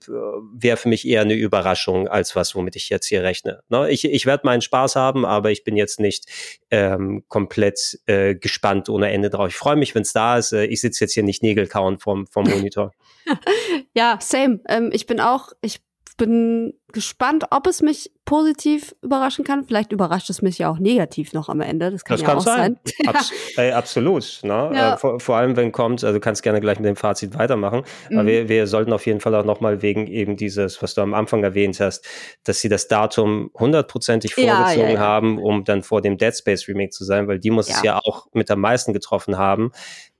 wäre für mich eher eine Überraschung als was, womit ich jetzt hier rechne. Ne? Ich, ich werde meinen Spaß haben, aber ich bin jetzt nicht ähm, komplett äh, gespannt ohne Ende drauf. Ich freue mich, wenn es da ist. Äh, ich sitze jetzt hier nicht Nägelkauen vom, vom Monitor. ja, same. Ähm, ich bin auch, ich bin gespannt, ob es mich positiv überraschen kann. Vielleicht überrascht es mich ja auch negativ noch am Ende. Das kann das ja kann auch sein. sein. Abs ey, absolut. Ne? Ja. Äh, vor, vor, allem, wenn kommt, also du kannst gerne gleich mit dem Fazit weitermachen. Mhm. Aber wir, wir sollten auf jeden Fall auch nochmal wegen eben dieses, was du am Anfang erwähnt hast, dass sie das Datum hundertprozentig vorgezogen haben, um dann vor dem Dead Space Remake zu sein, weil die muss es ja auch mit am meisten getroffen haben.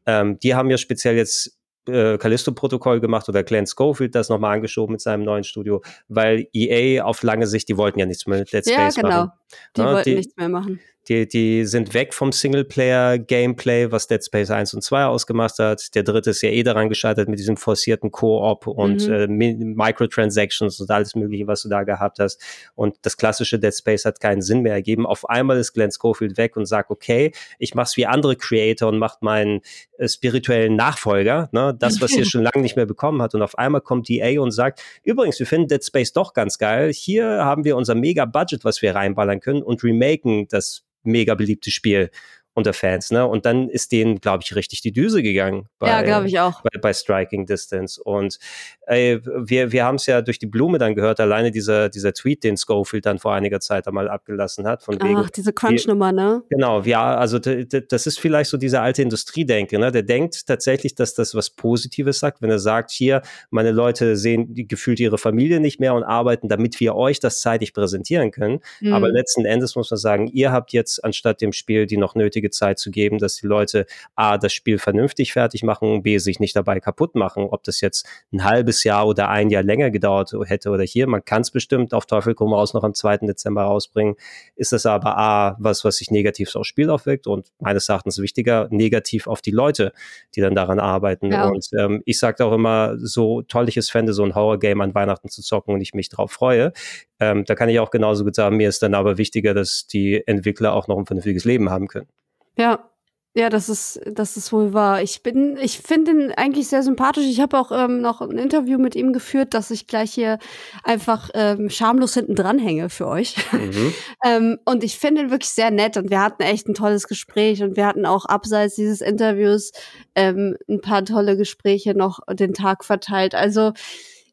Ähm, die haben ja speziell jetzt äh, Callisto-Protokoll gemacht oder Glenn Schofield das nochmal angeschoben mit seinem neuen Studio, weil EA auf lange Sicht, die wollten ja nichts mehr mit Let's ja, Space genau. machen. Die ja, wollten die, nichts mehr machen. Die, die sind weg vom Singleplayer-Gameplay, was Dead Space 1 und 2 ausgemacht hat. Der dritte ist ja eh daran gescheitert mit diesem forcierten Co-op und mhm. äh, Microtransactions und alles mögliche, was du da gehabt hast. Und das klassische Dead Space hat keinen Sinn mehr ergeben. Auf einmal ist Glenn Schofield weg und sagt, okay, ich mach's wie andere Creator und macht meinen äh, spirituellen Nachfolger, ne? das, was ihr schon lange nicht mehr bekommen hat. Und auf einmal kommt EA und sagt, übrigens, wir finden Dead Space doch ganz geil. Hier haben wir unser Mega-Budget, was wir reinballern können und remaken das mega beliebte Spiel unter Fans, ne? Und dann ist denen, glaube ich, richtig die Düse gegangen. Bei, ja, glaube ich auch. Bei, bei, Striking Distance. Und ey, wir, wir haben es ja durch die Blume dann gehört, alleine dieser, dieser Tweet, den Schofield dann vor einiger Zeit einmal abgelassen hat. Von wegen, Ach, diese Crunch-Nummer, ne? Genau, ja, also das ist vielleicht so diese alte Industriedenke, ne? Der denkt tatsächlich, dass das was Positives sagt, wenn er sagt, hier, meine Leute sehen gefühlt ihre Familie nicht mehr und arbeiten, damit wir euch das zeitig präsentieren können. Mhm. Aber letzten Endes muss man sagen, ihr habt jetzt anstatt dem Spiel die noch nötige nötige Zeit zu geben, dass die Leute A, das Spiel vernünftig fertig machen, B, sich nicht dabei kaputt machen. Ob das jetzt ein halbes Jahr oder ein Jahr länger gedauert hätte oder hier, man kann es bestimmt auf Teufel komm raus noch am 2. Dezember rausbringen. Ist das aber A, was, was sich negativ aufs Spiel aufwirkt und meines Erachtens wichtiger, negativ auf die Leute, die dann daran arbeiten. Ja. Und ähm, ich sage auch immer, so toll ich es fände, so ein Horror-Game an Weihnachten zu zocken und ich mich drauf freue. Ähm, da kann ich auch genauso gut sagen, mir ist dann aber wichtiger, dass die Entwickler auch noch ein vernünftiges Leben haben können. Ja, ja, das ist, das ist wohl wahr. Ich bin, ich finde ihn eigentlich sehr sympathisch. Ich habe auch ähm, noch ein Interview mit ihm geführt, dass ich gleich hier einfach ähm, schamlos hinten dran hänge für euch. Mhm. ähm, und ich finde ihn wirklich sehr nett und wir hatten echt ein tolles Gespräch und wir hatten auch abseits dieses Interviews ähm, ein paar tolle Gespräche noch den Tag verteilt. Also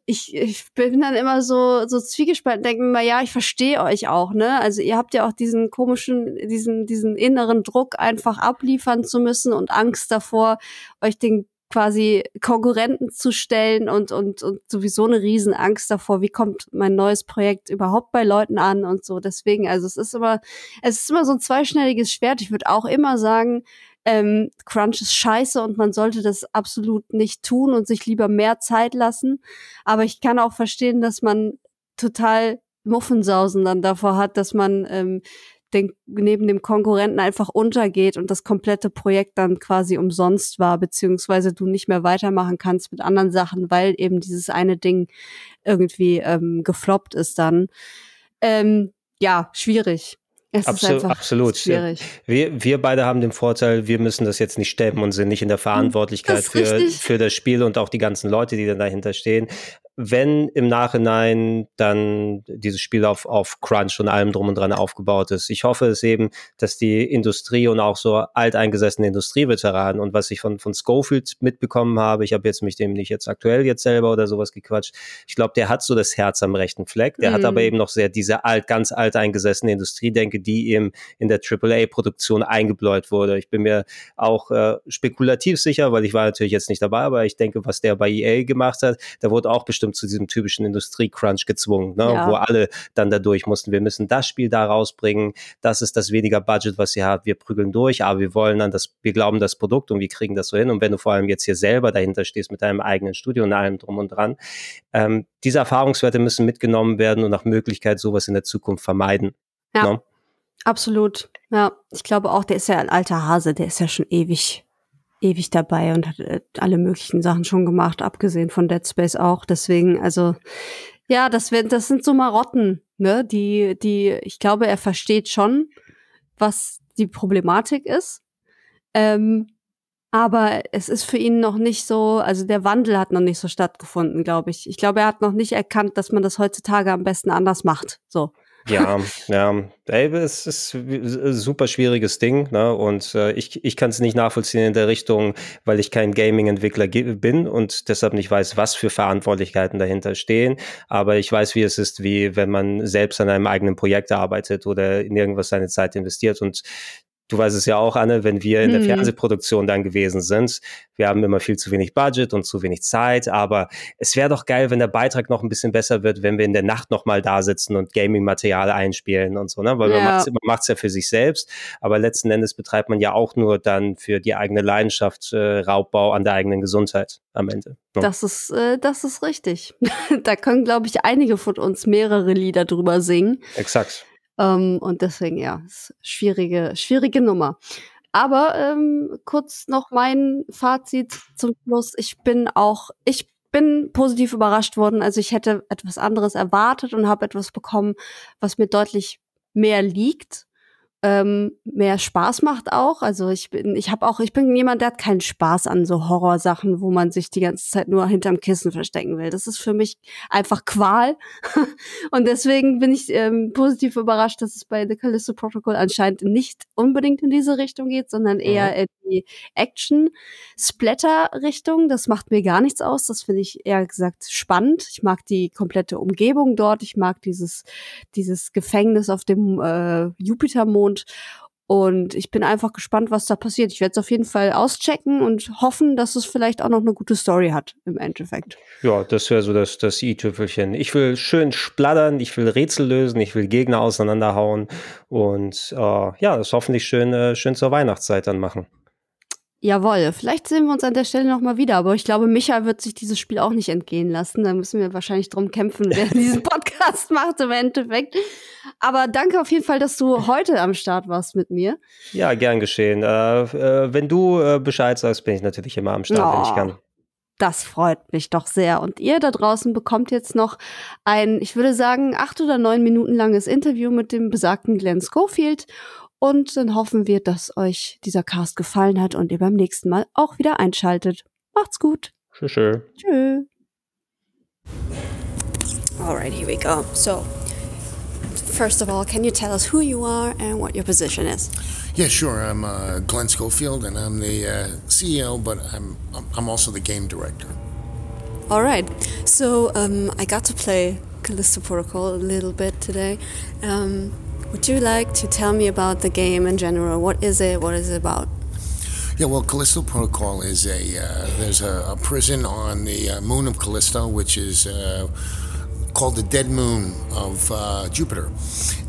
ich, ich bin dann immer so, so zwiegespalten, denke mir, ja, ich verstehe euch auch, ne? Also ihr habt ja auch diesen komischen, diesen, diesen inneren Druck, einfach abliefern zu müssen und Angst davor, euch den quasi Konkurrenten zu stellen und, und, und sowieso eine Riesenangst davor, wie kommt mein neues Projekt überhaupt bei Leuten an und so. Deswegen, also es ist immer, es ist immer so ein zweischneidiges Schwert. Ich würde auch immer sagen, ähm, Crunch ist scheiße und man sollte das absolut nicht tun und sich lieber mehr Zeit lassen. Aber ich kann auch verstehen, dass man total Muffensausen dann davor hat, dass man ähm, den, neben dem Konkurrenten einfach untergeht und das komplette Projekt dann quasi umsonst war, beziehungsweise du nicht mehr weitermachen kannst mit anderen Sachen, weil eben dieses eine Ding irgendwie ähm, gefloppt ist dann. Ähm, ja, schwierig. Es Absol absolut. Schwierig. Wir, wir beide haben den Vorteil, wir müssen das jetzt nicht stemmen und sind nicht in der hm, Verantwortlichkeit für, für das Spiel und auch die ganzen Leute, die dann dahinter stehen wenn im Nachhinein dann dieses Spiel auf, auf Crunch und allem drum und dran aufgebaut ist. Ich hoffe es eben, dass die Industrie und auch so alteingesessene Industrieveteranen und was ich von, von Schofield mitbekommen habe, ich habe jetzt mich dem nicht jetzt aktuell jetzt selber oder sowas gequatscht, ich glaube, der hat so das Herz am rechten Fleck, der mhm. hat aber eben noch sehr diese alt, ganz alteingesessene Industriedenke, die eben in der AAA-Produktion eingebläut wurde. Ich bin mir auch äh, spekulativ sicher, weil ich war natürlich jetzt nicht dabei, aber ich denke, was der bei EA gemacht hat, da wurde auch bestimmt bestimmt zu diesem typischen Industrie-Crunch gezwungen, ne? Ja. wo alle dann dadurch mussten, wir müssen das Spiel da rausbringen, das ist das weniger Budget, was ihr habt, wir prügeln durch, aber wir wollen dann das, wir glauben das Produkt und wir kriegen das so hin. Und wenn du vor allem jetzt hier selber dahinter stehst mit deinem eigenen Studio und allem drum und dran, ähm, diese Erfahrungswerte müssen mitgenommen werden und nach Möglichkeit sowas in der Zukunft vermeiden. Ja. Ne? Absolut. Ja, ich glaube auch, der ist ja ein alter Hase, der ist ja schon ewig ewig dabei und hat äh, alle möglichen Sachen schon gemacht, abgesehen von Dead Space auch. Deswegen, also ja, das, das sind so Marotten, ne? Die, die, ich glaube, er versteht schon, was die Problematik ist. Ähm, aber es ist für ihn noch nicht so, also der Wandel hat noch nicht so stattgefunden, glaube ich. Ich glaube, er hat noch nicht erkannt, dass man das heutzutage am besten anders macht. So. Ja, ja. Ey, es ist ein super schwieriges Ding, ne? Und äh, ich, ich kann es nicht nachvollziehen in der Richtung, weil ich kein Gaming-Entwickler bin und deshalb nicht weiß, was für Verantwortlichkeiten dahinter stehen. Aber ich weiß, wie es ist, wie wenn man selbst an einem eigenen Projekt arbeitet oder in irgendwas seine Zeit investiert. Und Du weißt es ja auch, Anne, wenn wir in der mhm. Fernsehproduktion dann gewesen sind, wir haben immer viel zu wenig Budget und zu wenig Zeit, aber es wäre doch geil, wenn der Beitrag noch ein bisschen besser wird, wenn wir in der Nacht nochmal da sitzen und Gaming-Material einspielen und so, ne? Weil ja. man macht es ja für sich selbst, aber letzten Endes betreibt man ja auch nur dann für die eigene Leidenschaft äh, Raubbau an der eigenen Gesundheit am Ende. Ne? Das ist, äh, das ist richtig. da können, glaube ich, einige von uns mehrere Lieder drüber singen. Exakt. Ähm, und deswegen, ja, schwierige, schwierige Nummer. Aber ähm, kurz noch mein Fazit zum Schluss. Ich bin auch, ich bin positiv überrascht worden. Also ich hätte etwas anderes erwartet und habe etwas bekommen, was mir deutlich mehr liegt ähm, mehr Spaß macht auch. Also ich bin, ich habe auch, ich bin jemand, der hat keinen Spaß an so Horrorsachen, wo man sich die ganze Zeit nur hinterm Kissen verstecken will. Das ist für mich einfach Qual. und deswegen bin ich ähm, positiv überrascht, dass es bei The Callisto Protocol anscheinend nicht unbedingt in diese Richtung geht, sondern eher in die Action-Splatter-Richtung. Das macht mir gar nichts aus. Das finde ich eher gesagt spannend. Ich mag die komplette Umgebung dort. Ich mag dieses, dieses Gefängnis auf dem äh, Jupitermond und ich bin einfach gespannt, was da passiert. Ich werde es auf jeden Fall auschecken und hoffen, dass es vielleicht auch noch eine gute Story hat im Endeffekt. Ja, das wäre so das, das i-Tüpfelchen. Ich will schön splattern, ich will Rätsel lösen, ich will Gegner auseinanderhauen und äh, ja, das hoffentlich schön, äh, schön zur Weihnachtszeit dann machen. Jawohl, vielleicht sehen wir uns an der Stelle nochmal wieder, aber ich glaube, Micha wird sich dieses Spiel auch nicht entgehen lassen. Da müssen wir wahrscheinlich drum kämpfen, wer diesen Podcast macht im Endeffekt. Aber danke auf jeden Fall, dass du heute am Start warst mit mir. Ja, gern geschehen. Äh, äh, wenn du äh, Bescheid sagst, bin ich natürlich immer am Start, oh. wenn ich kann. Das freut mich doch sehr. Und ihr da draußen bekommt jetzt noch ein, ich würde sagen, acht oder neun Minuten langes Interview mit dem besagten Glenn Schofield. Und dann hoffen wir, dass euch dieser Cast gefallen hat und ihr beim nächsten Mal auch wieder einschaltet. Macht's gut. Tschüss. Tschö. Alright, here we go. So, first of all, can you tell us who you are and what your position is? Yeah, sure. I'm uh, Glenn Schofield, and I'm the uh, CEO, but I'm I'm also the game director. All right. So um, I got to play Callisto Protocol a little bit today. Um, would you like to tell me about the game in general? What is it? What is it about? Yeah, well, Callisto Protocol is a uh, there's a, a, prison on the uh, moon of Callisto, which is uh, called the dead moon of uh, Jupiter,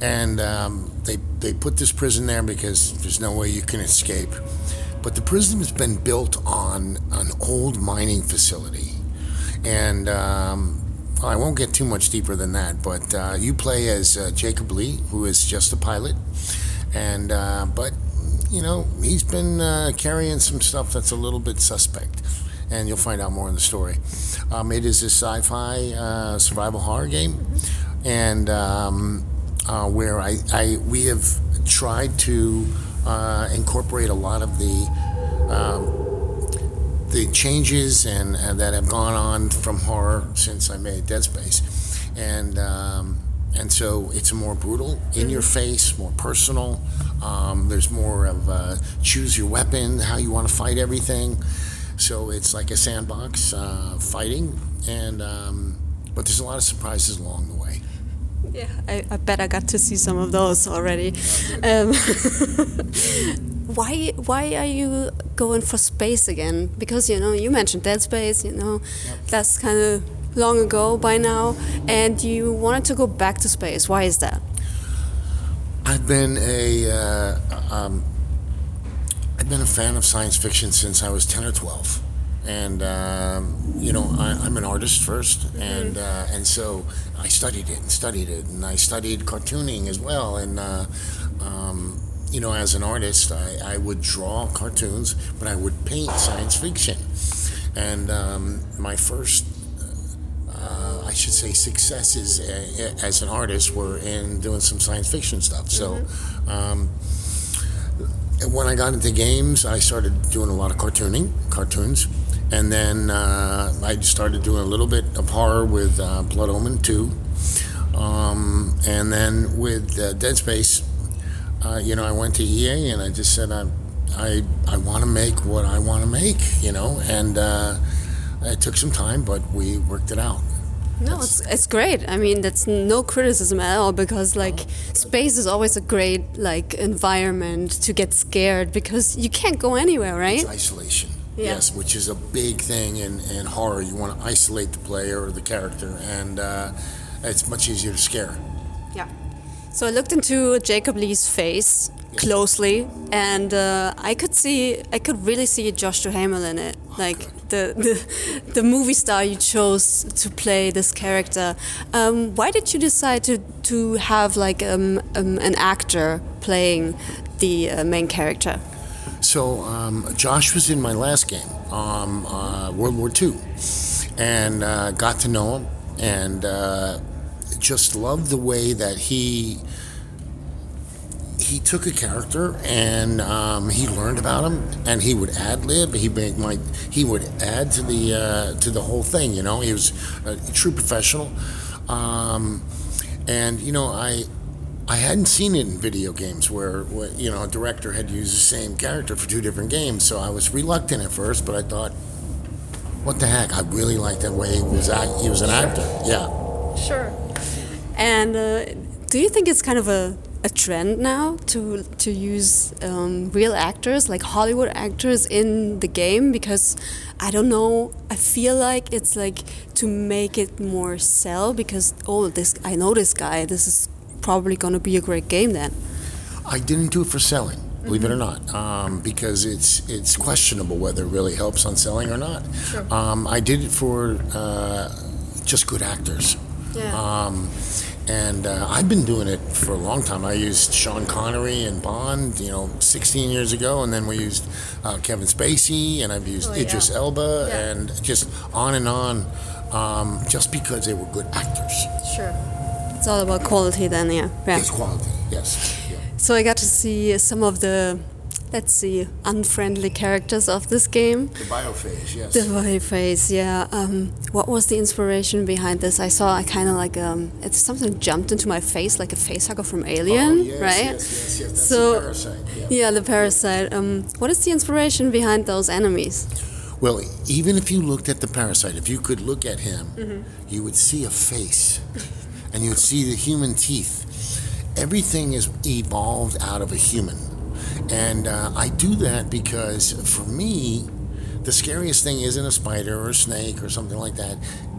and um, they they put this prison there because there's no way you can escape. But the prison has been built on an old mining facility, and um, I won't get too much deeper than that, but uh, you play as uh, Jacob Lee, who is just a pilot, and uh, but you know he's been uh, carrying some stuff that's a little bit suspect, and you'll find out more in the story. Um, it is a sci-fi uh, survival horror game, and um, uh, where I, I we have tried to incorporate a lot of the um, the changes and, and, that have gone on from horror since I made Dead Space, and um, and so it's more brutal, in your mm-hmm. face, more personal. Um, there's more of a choose your weapon, how you want to fight everything. So it's like a sandbox uh, fighting, and um, but there's a lot of surprises along the way. Yeah, I, I, bet I got to see some of those already. Um, why why are you going for space again? Because you know you mentioned Dead Space. You know yep. that's kind of long ago by now, and you wanted to go back to space. Why is that? I've been a uh, um, I've been a fan of science fiction since I was ten or twelve and um, you know I, am an artist first, and uh, and so I studied it and studied it, and I studied cartooning as well, and uh, um, you know as an artist I, I, would draw cartoons, but I would paint science fiction, and um, my first. Uh, I should say successes as an artist were in doing some science fiction stuff. So, mm-hmm. Um, when I got into games, I started doing a lot of cartooning, cartoons, and then uh, I started doing a little bit of horror with uh, Blood Omen 2. Um, and then with uh, Dead Space, uh, you know, I went to EA and I just said, I, I, I want to make what I want to make, you know, and uh, it took some time, but we worked it out. No, it's, it's great. I mean, that's no criticism at all because like space is always a great like environment to get scared because you can't go anywhere, right? It's isolation. Yeah. Yes, which is a big thing in, in horror. You want to isolate the player or the character, and uh, it's much easier to scare. Yeah. So I looked into Jacob Lee's face closely, and uh, I could see, I could really see Josh Duhamel in it. Oh, like the, the, the movie star you chose to play this character. Um, why did you decide to, to have like um, um, an actor playing the uh, main character? So um, Josh was in my last game, um, uh, World War II, and uh, got to know him, and uh, just loved the way that he he took a character and um, he learned about him, and he would ad lib. He make my he would add to the uh, to the whole thing. You know, he was a true professional, um, and you know I. I hadn't seen it in video games where, where, you know, a director had used the same character for two different games. So I was reluctant at first, but I thought, what the heck? I really liked that way he was act- he was an actor. Yeah. Sure. And uh, do you think it's kind of a, a trend now to to use um, real actors, like Hollywood actors, in the game? Because I don't know. I feel like it's like to make it more sell. Because oh, this I know this guy. This is probably going to be a great game then. I didn't do it for selling, believe it or not, um, because it's it's questionable whether it really helps on selling or not. Sure. Um, I did it for uh, just good actors. Yeah. Um, and uh, I've been doing it for a long time. I used Sean Connery and Bond, you know, 16 years ago, and then we used uh, Kevin Spacey, and I've used Oh, yeah. Idris Elba, Yeah. and just on and on, um, just because they were good actors. Sure. It's all about quality then, yeah. Yeah. It's quality, yes. Yeah. So I got to see some of the, let's see, unfriendly characters of this game. The biophase, yes. The face, yeah. Um, what was the inspiration behind this? I saw, I kind of like, um, it's something jumped into my face, like a face hugger from Alien, Oh, yes, right? Yes, yes, yes. That's So- a parasite. Yeah. Yeah, the parasite. Um, what is the inspiration behind those enemies? Well, even if you looked at the parasite, if you could look at him, Mm-hmm. you would see a face, and you would see the human teeth. Everything is evolved out of a human, and uh, I do that because for me, the scariest thing isn't a spider or a snake or something like that.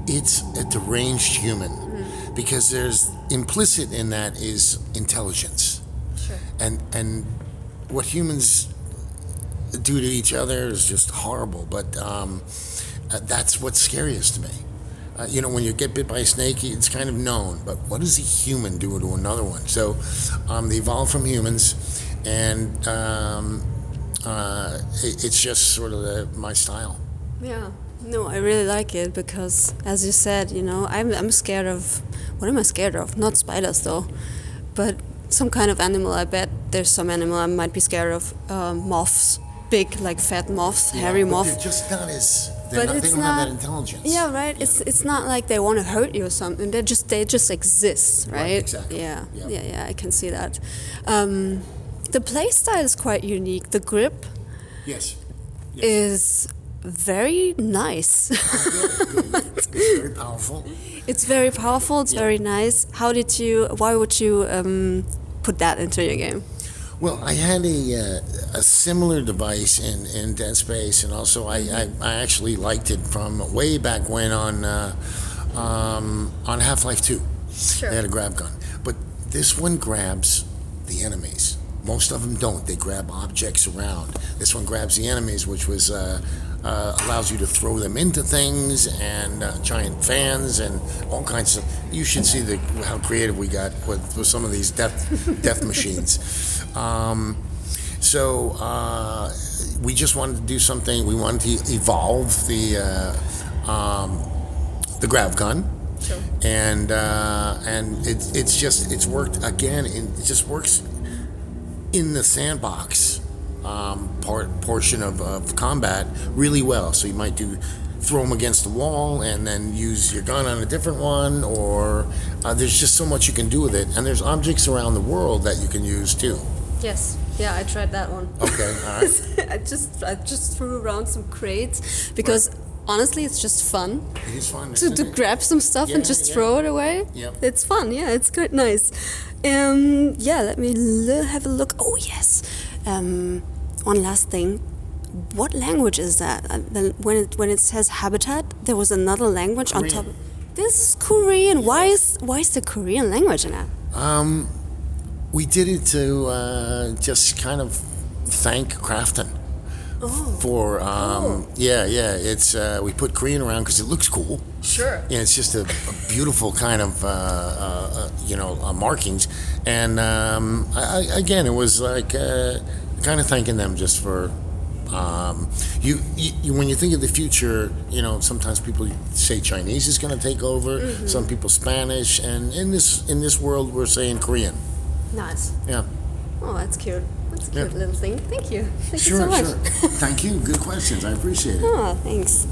It's a deranged human, Mm-hmm. because there's implicit in that is intelligence Sure. and and what humans do to each other is just horrible. But um, uh, that's what's scariest to me. Uh, you know, when you get bit by a snake, it's kind of known. But what does a human do to another one? So um, they evolved from humans, and um, uh, it, it's just sort of the, my style. Yeah. No, I really like it because, as you said, you know, I'm, I'm scared of. What am I scared of? Not spiders, though. But some kind of animal. I bet there's some animal I might be scared of. Um, moths. Big, like fat moths, hairy moths. They're just not as. But not, they it's don't have that intelligence. Yeah, right. It's it's not like they want to hurt you or something. They just they just exist, right? Right, exactly. Yeah, Yeah. yeah, yeah. I can see that. Um, the play style is quite unique. The grip Yes. is very nice. It's very powerful. it's very powerful. It's very nice. How did you? Why would you um, put that into your game? Well, I had a, uh, a similar device in, in Dead Space, and also I, I, I actually liked it from way back when on uh, um, on Half Life Two. Sure. They had a grab gun, but this one grabs the enemies. Most of them don't. They grab objects around. This one grabs the enemies, which was uh, uh, allows you to throw them into things and uh, giant fans and all kinds of. You should see the how creative we got with, with some of these death death machines. Um, so uh, we just wanted to do something. We wanted to evolve the uh, um, the grab gun. Sure. And uh, and it, it's just it's worked again. It just works in the sandbox um, part portion of, of combat really well. So you might do throw them against the wall and then use your gun on a different one, or uh, there's just so much you can do with it. And there's objects around the world that you can use too. Yes. Yeah, I tried that one. Okay, all right. I just I just threw around some crates because honestly, it's just fun. It is fun. to, to grab some stuff and just yeah. throw it away. Yep. It's fun. Yeah, it's quite nice. Um, yeah, let me l- have a look. Oh yes. Um, one last thing. What language is that? Uh, When it when it says habitat, there was another language on top. This is Korean. Why is why is the Korean language in it? Um, we did it to uh, just kind of thank Crafton. For um, yeah, yeah. It's uh, we put Korean around because it looks cool. Sure. And it's just a, a beautiful kind of uh, uh, uh, you know uh, markings. And um, I, I, again, it was like uh, kind of thanking them just for. Um, you, you, when you think of the future, you know sometimes people say Chinese is going to take over. Some people Spanish, and in this in this world, we're saying Korean. Nice. Yeah. Oh, that's cute. That's a Yeah. little thing. Thank you. Thank Sure, you so much. sure. Thank you. Good questions. I appreciate it. Oh, thanks.